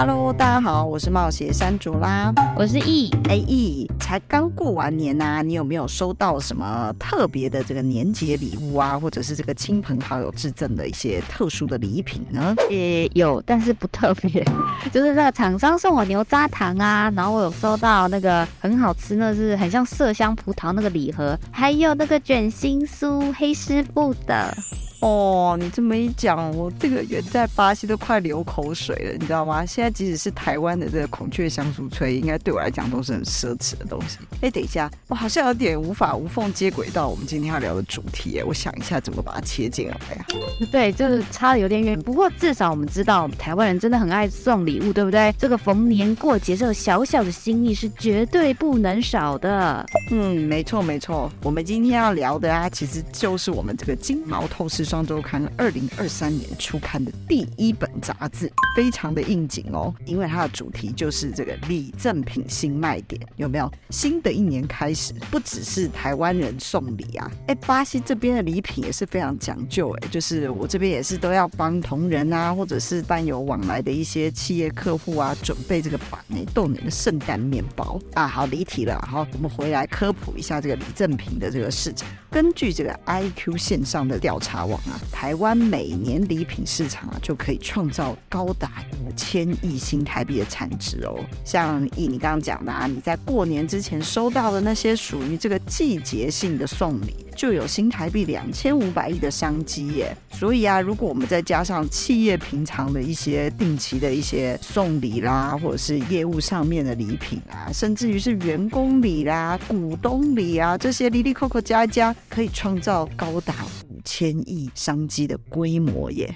Hello，大家好，我是冒险山竹啦，我是 E。哎 E，，才刚过完年呐、啊，你有没有收到什么特别的这个年节礼物啊，或者是这个亲朋好友致赠的一些特殊的礼品呢？也有，但是不特别，就是那个厂商送我牛轧糖啊，然后我有收到那个很好吃，那是很像麝香葡萄那个礼盒，还有那个卷心酥黑师傅的。哦，你这么一讲，我这个远在巴西都快流口水了，你知道吗？现在即使是台湾的这个孔雀香酥脆，应该对我来讲都是很奢侈的东西。哎，等一下，我好像有点无法无缝接轨到我们今天要聊的主题。哎，我想一下怎么把它切进来呀？对，就是差的有点远。不过至少我们知道，台湾人真的很爱送礼物，对不对？这个逢年过节这个小小的心意是绝对不能少的。嗯，没错没错。我们今天要聊的啊，其实就是我们这个金毛透视双周刊二零二三年出刊的第一本杂志，非常的应景哦，因为它的主题就是这个礼赠品新卖点，有没有？新的一年开始，不只是台湾人送礼啊，哎，巴西这边的礼品也是非常讲究，哎，就是我这边也是都要帮同仁啊，或者是伴有往来的一些企业客户啊，准备这个板内豆奶的圣诞面包啊。好，离题了，好，我们回来科普一下这个礼赠品的这个市场。根据这个 IQ 线上的调查网啊，台湾每年礼品市场啊就可以创造高达五千亿新台币的产值哦。像以你刚刚讲的啊，你在过年之前收到的那些属于这个季节性的送礼，就有新台币两千五百亿的商机耶。所以啊，如果我们再加上企业平常的一些定期的一些送礼啦，或者是业务上面的礼品啊，甚至于是员工礼啦、股东礼啊，这些哩哩扣扣加一加。可以创造高达五千亿商机的规模耶！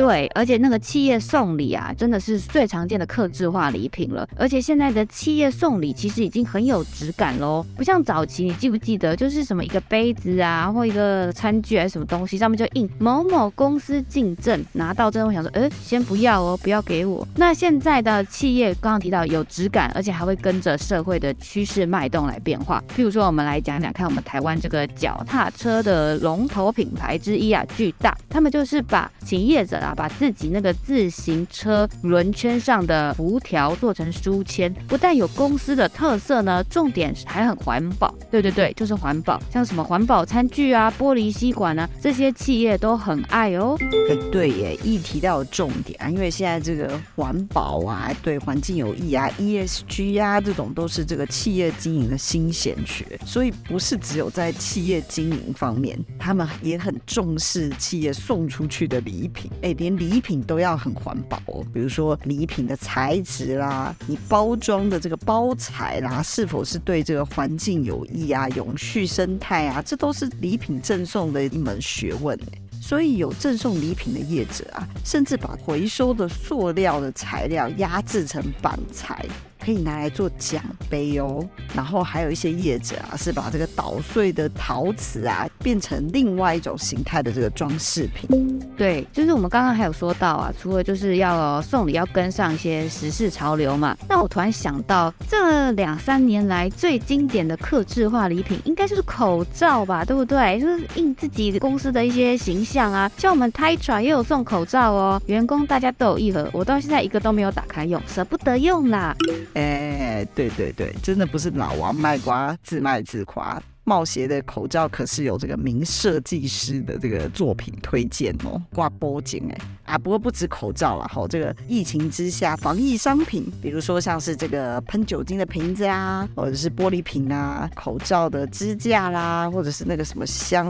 对，而且那个企业送礼啊，真的是最常见的客制化礼品了。而且现在的企业送礼其实已经很有质感喽，不像早期，你记不记得，就是什么一个杯子啊，或一个餐具还是什么东西，上面就印某某公司进赠，拿到之后想说，呃，先不要哦，不要给我。那现在的企业刚刚提到有质感，而且还会跟着社会的趋势脉动来变化。譬如说，我们来讲讲看，我们台湾这个脚踏车的龙头品牌之一啊，巨大，他们就是把企业者啊。把自己那个自行车轮圈上的辐条做成书签，不但有公司的特色呢，重点还很环保。对对对，就是环保，像什么环保餐具啊、玻璃吸管啊，这些企业都很爱哦。对耶，一提到重点啊，因为现在这个环保啊，对环境有益啊，ESG 啊，这种都是这个企业经营的新鲜学，所以不是只有在企业经营方面，他们也很重视企业送出去的礼品。哎，连礼品都要很环保哦，比如说礼品的材质啦，你包装的这个包材啦，是否是对这个环境有益啊、永续生态啊，这都是礼品赠送的一门学问。所以有赠送礼品的业者啊，甚至把回收的塑料的材料压制成板材。可以拿来做奖杯哦，然后还有一些业者啊，是把这个捣碎的陶瓷啊，变成另外一种形态的这个装饰品。对，就是我们刚刚还有说到啊，除了就是要送礼要跟上一些时事潮流嘛，那我突然想到，这两三年来最经典的客制化礼品，应该就是口罩吧，对不对？就是印自己公司的一些形象啊，像我们 Tatra 也有送口罩哦，员工大家都有一盒，我到现在一个都没有打开用，舍不得用啦。哎，对对对，真的不是老王卖瓜，自卖自夸。冒险的口罩可是有这个名设计师的这个作品推荐哦，挂脖颈哎啊！不过不止口罩了好，这个疫情之下防疫商品，比如说像是这个喷酒精的瓶子啊，或者是玻璃瓶啊，口罩的支架啦，或者是那个什么香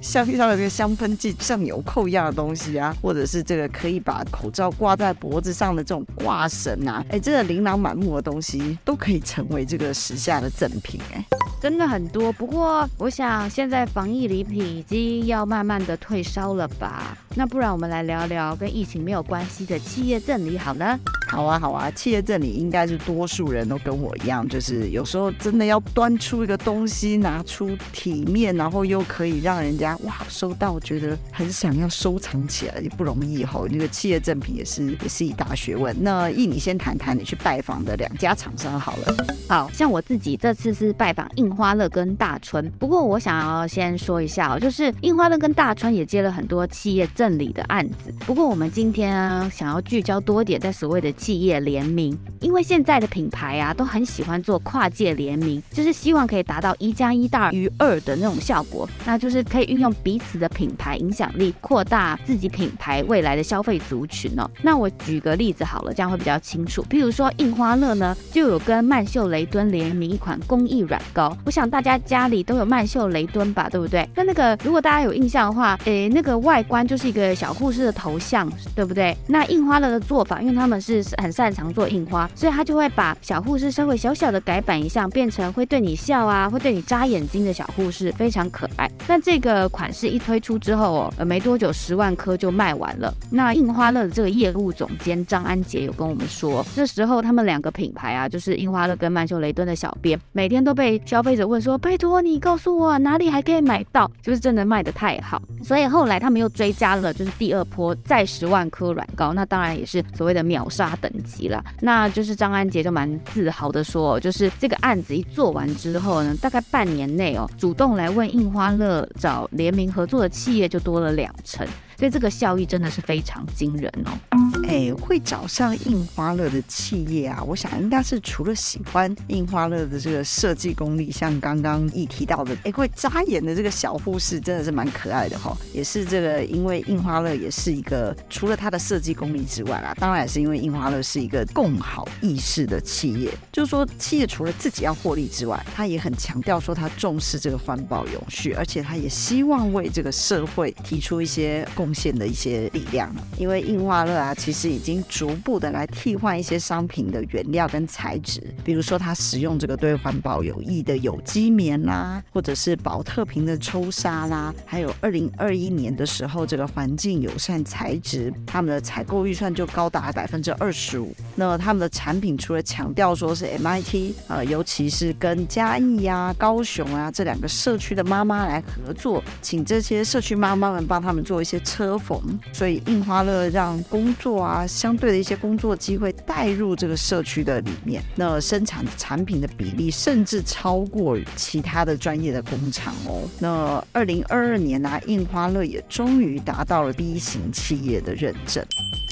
香上的那个香喷剂，像纽扣一样的东西啊，或者是这个可以把口罩挂在脖子上的这种挂绳啊，哎，真的琳琅满目的东西都可以成为这个时下的赠品哎，真的很多。不过，我想现在防疫礼品已经要慢慢的退烧了吧？那不然我们来聊聊找跟疫情没有关系的企业赠礼好呢？好啊，好啊，企业赠礼应该是多数人都跟我一样，就是有时候真的要端出一个东西，拿出体面，然后又可以让人家哇收到，觉得很想要收藏起来，也不容易哈。那个企业赠品也是也是一大学问。那易，你先谈谈你去拜访的两家厂商好了。好像我自己这次是拜访印花乐跟大春，不过我想要先说一下哦，就是印花乐跟大春也接了很多企业赠礼的案子。不过我们今天啊，想要聚焦多点在所谓的。企业联名，因为现在的品牌啊都很喜欢做跨界联名，就是希望可以达到一加一大于二的那种效果，那就是可以运用彼此的品牌影响力，扩大自己品牌未来的消费族群哦。那我举个例子好了，这样会比较清楚。譬如说印花乐呢，就有跟曼秀雷敦联名一款公益软膏，我想大家家里都有曼秀雷敦吧，对不对？那那个如果大家有印象的话，诶，那个外观就是一个小护士的头像，对不对？那印花乐的做法，因为他们是。很擅长做印花，所以他就会把小护士稍微小小的改版一下，变成会对你笑啊，会对你眨眼睛的小护士，非常可爱。但这个款式一推出之后哦，呃，没多久十万颗就卖完了。那印花乐的这个业务总监张安杰有跟我们说，这时候他们两个品牌啊，就是印花乐跟曼秀雷敦的小编，每天都被消费者问说，拜托你告诉我哪里还可以买到，就是真的卖得太好。所以后来他们又追加了，就是第二波再十万颗软膏，那当然也是所谓的秒杀。等级了，那就是张安杰就蛮自豪的说，就是这个案子一做完之后呢，大概半年内哦，主动来问印花乐找联名合作的企业就多了两成。所以这个效益真的是非常惊人哦！哎，会找上印花乐的企业啊，我想应该是除了喜欢印花乐的这个设计功力，像刚刚一提到的，哎，会眨眼的这个小护士真的是蛮可爱的哈、哦。也是这个，因为印花乐也是一个除了它的设计功力之外啦，当然也是因为印花乐是一个共好意识的企业，就是说企业除了自己要获利之外，他也很强调说他重视这个环保永续，而且他也希望为这个社会提出一些贡。贡献的一些力量，因为印花乐啊，其实已经逐步的来替换一些商品的原料跟材质，比如说它使用这个对环保有益的有机棉啦，或者是宝特瓶的抽纱啦，还有二零二一年的时候，这个环境友善材质，他们的采购预算就高达百分之二十五。那他们的产品除了强调说是 MIT，呃，尤其是跟嘉义呀、啊、高雄啊这两个社区的妈妈来合作，请这些社区妈妈们帮他们做一些。车缝，所以印花乐让工作啊，相对的一些工作机会带入这个社区的里面。那生产产品的比例甚至超过其他的专业的工厂哦。那二零二二年呢、印花乐也终于达到了 B 型企业的认证。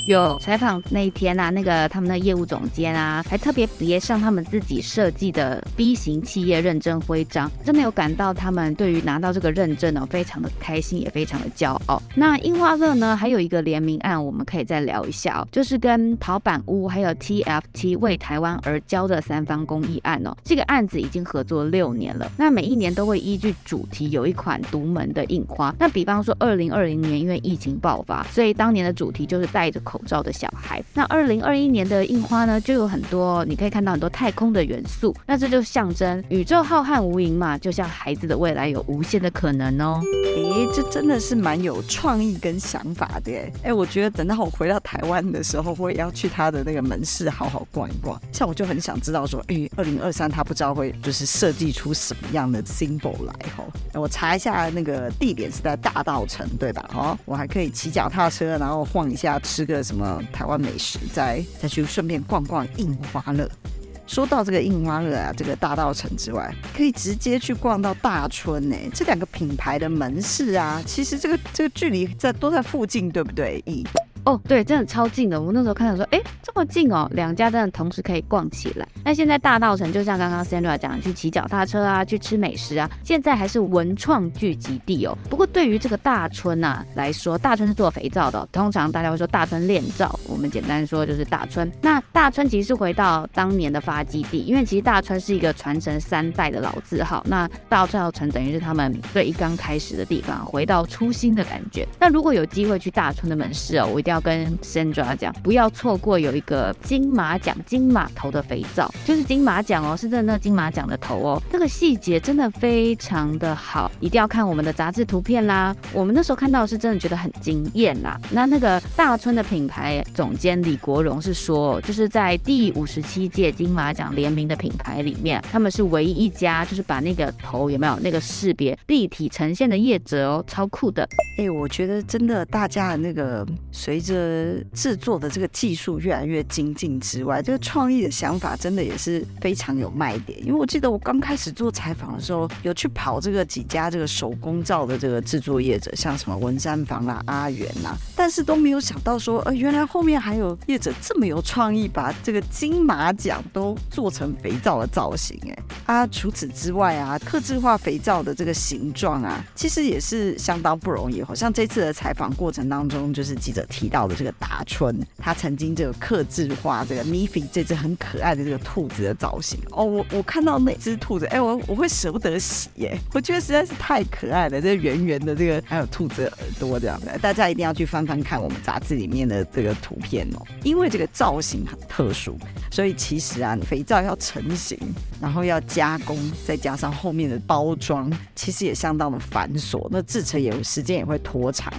有采访那一天啊，那个他们的业务总监啊，还特别别上他们自己设计的 B 型企业认证徽章，真的有感到他们对于拿到这个认证呢，非常的开心，也非常的骄傲。那花乐呢，还有一个联名案，我们可以再聊一下哦，就是跟陶板屋还有 TFT 为台湾而交的三方公益案哦。这个案子已经合作六年了，那每一年都会依据主题有一款独门的印花。那比方说二零二零年因为疫情爆发，所以当年的主题就是戴着口罩的小孩，那二零二一年的印花呢，就有很多，你可以看到很多太空的元素，那这就象征宇宙浩瀚无垠嘛，就像孩子的未来有无限的可能哦。诶，这真的是蛮有创意跟想法的诶。我觉得等到我回到台湾的时候，我也要去他的那个门市好好逛一逛。像我就很想知道说，诶，二零二三他不知道会就是设计出什么样的 symbol 来吼。我查一下那个地点是在大稻城，对吧？哦，我还可以骑脚踏车，然后晃一下，吃个。什么台湾美食，再再去顺便逛逛印花乐。说到这个印花乐啊，这个大道城之外，可以直接去逛到大春呢。这两个品牌的门市啊，其实这个这个距离在都在附近，对不对？一哦，对，真的超近的。我那时候看到说，哎，这么近哦，两家真的同时可以逛起来。那现在大稻城就像刚刚 Sandra 讲，去骑脚踏车啊，去吃美食啊，现在还是文创聚集地哦。不过对于这个大春啊来说，大春是做肥皂的，通常大家会说大春炼皂，我们简单说就是大春。那大春其实是回到当年的发基地，因为其实大春是一个传承三代的老字号。那大稻埕等于是他们最一刚开始的地方，回到初心的感觉。那如果有机会去大春的门市哦，我一定要。跟 Sandra 讲，不要错过有一个金马奖金马头的肥皂，就是金马奖哦，是真的那金马奖的头哦，这个细节真的非常的好，一定要看我们的杂志图片啦。我们那时候看到是真的觉得很惊艳啦。那那个大春的品牌总监李国荣是说，就是在第五十七届金马奖联名的品牌里面，他们是唯一一家就是把那个头有没有那个识别立体呈现的业者哦，超酷的。哎、我觉得真的大家的那个随着制作的这个技术越来越精进之外，这个创意的想法真的也是非常有卖点。因为我记得我刚开始做采访的时候，有去跑这个几家这个手工皂的这个制作业者，像什么文山房啦、阿元啦，但是都没有想到说，呃，原来后面还有业者这么有创意，把这个金马奖都做成肥皂的造型。哎，啊，除此之外啊，客制化肥皂的这个形状啊，其实也是相当不容易。好像这次的采访过程当中，就是记者提到的这个达春，他曾经这个客制化这个 Miffy 这只很可爱的这个兔子的造型。哦，我我看到那只兔子，哎，我我会舍不得洗耶，我觉得实在是太可爱了，这圆圆的这个还有兔子耳朵这样的，大家一定要去翻翻看我们杂志里面的这个图片哦，因为这个造型很特殊，所以其实啊，肥皂要成型，然后要加工，再加上后面的包装，其实也相当的繁琐，那制成也时间也会拖长。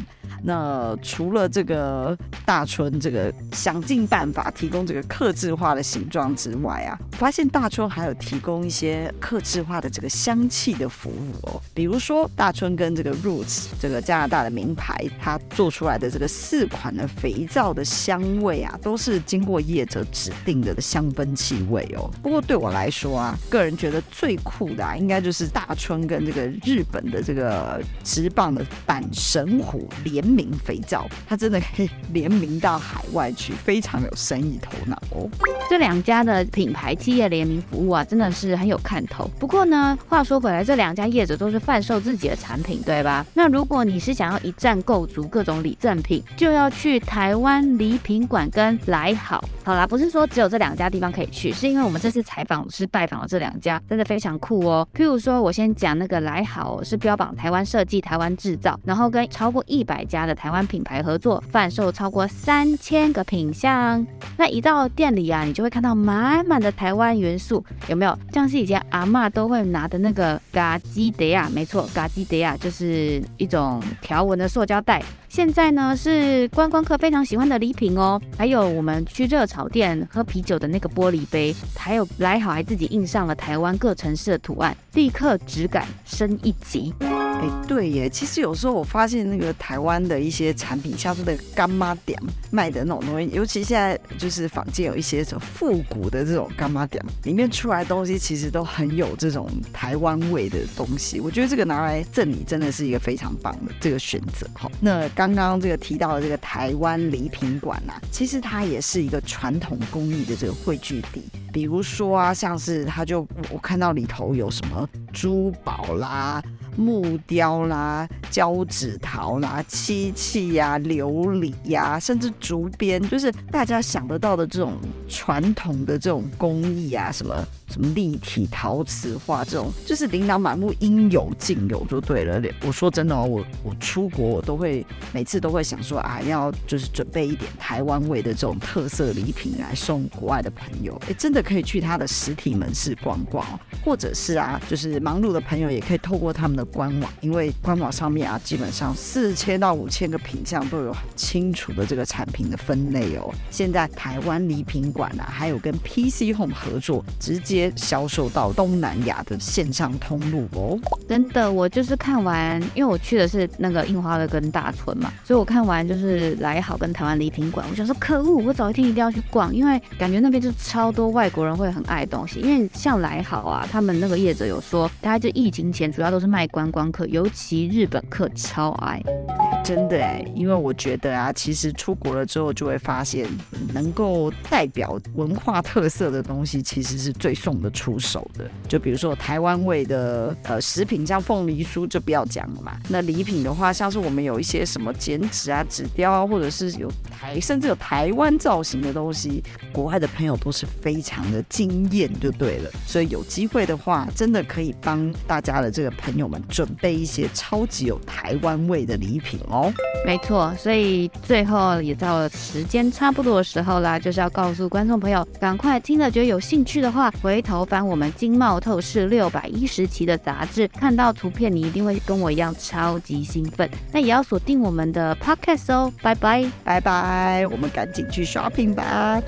那除了这个大春这个想尽办法提供这个克制化的形状之外啊，发现大春还有提供一些克制化的这个香气的服务哦。比如说大春跟这个 Roots 这个加拿大的名牌，它做出来的这个四款的肥皂的香味啊，都是经过业者指定的香氛气味哦。不过对我来说啊，个人觉得最酷的啊，应该就是大春跟这个日本的这个直棒的板神虎联名肥皂，它真的可以联名到海外去，非常有生意头脑哦。这两家的品牌企业联名服务啊，真的是很有看头。不过呢，话说回来，这两家业者都是贩售自己的产品，对吧？那如果你是想要一站购足各种礼赠品，就要去台湾礼品馆跟来好。好啦，不是说只有这两家地方可以去，是因为我们这次采访是拜访了这两家，真的非常酷哦。譬如说，我先讲那个来好，是标榜台湾设计、台湾制造，然后跟超过一百家家的台湾品牌合作，贩售超过三千个品项。那一到店里啊，你就会看到满满的台湾元素，有没有？像是以前阿嬷都会拿的那个嘎基德亚，没错，嘎基德亚就是一种条纹的塑胶袋。现在呢是观光客非常喜欢的礼品哦，还有我们去热炒店喝啤酒的那个玻璃杯，还有来好还自己印上了台湾各城市的图案，立刻质感升一级。哎，对耶，其实有时候我发现那个台湾的一些产品，像是那个干妈店卖的那种东西，尤其现在就是坊间有一些什么复古的这种干妈店，里面出来的东西其实都很有这种台湾味的东西。我觉得这个拿来赠礼真的是一个非常棒的这个选择哈。那刚刚这个提到的这个台湾礼品馆呐，其实它也是一个传统工艺的这个汇聚地。比如说啊，像是它就我看到里头有什么珠宝啦。木雕啦、胶纸陶啦、漆器呀、琉璃呀，甚至竹编，就是大家想得到的这种传统的这种工艺啊，什么什么立体陶瓷画这种，就是琳琅满目，应有尽有就对了。我说真的哦，我我出国我都会每次都会想说啊，要就是准备一点台湾味的这种特色礼品来送国外的朋友。哎，真的可以去他的实体门市逛逛，或者是啊，就是忙碌的朋友也可以透过他们的。官网，因为官网上面啊，基本上四千到五千个品项都有很清楚的这个产品的分类哦。现在台湾礼品馆啊，还有跟 PC Home 合作，直接销售到东南亚的线上通路哦。真的，我就是看完，因为我去的是那个印花的跟大村嘛，所以我看完就是来好跟台湾礼品馆，我想说可恶，我早一天一定要去逛，因为感觉那边就超多外国人会很爱东西。因为像来好啊，他们那个业者有说，大概就疫情前主要都是卖。观光客，尤其日本客超爱，真的哎，因为我觉得啊，其实出国了之后就会发现，能够代表文化特色的东西，其实是最送得出手的。就比如说台湾味的呃食品，像凤梨酥就不要讲了嘛。那礼品的话，像是我们有一些什么剪纸啊、纸雕啊，或者是有台甚至有台湾造型的东西，国外的朋友都是非常的惊艳，就对了。所以有机会的话，真的可以帮大家的这个朋友们。准备一些超级有台湾味的礼品哦。毛。没错，所以最后也到了时间差不多的时候啦，就是要告诉观众朋友，赶快听了觉得有兴趣的话，回头翻我们《经贸透视》六百一十期的杂志，看到图片你一定会跟我一样超级兴奋。那也要锁定我们的 Podcast 哦，拜拜，拜拜，我们赶紧去 shopping 吧。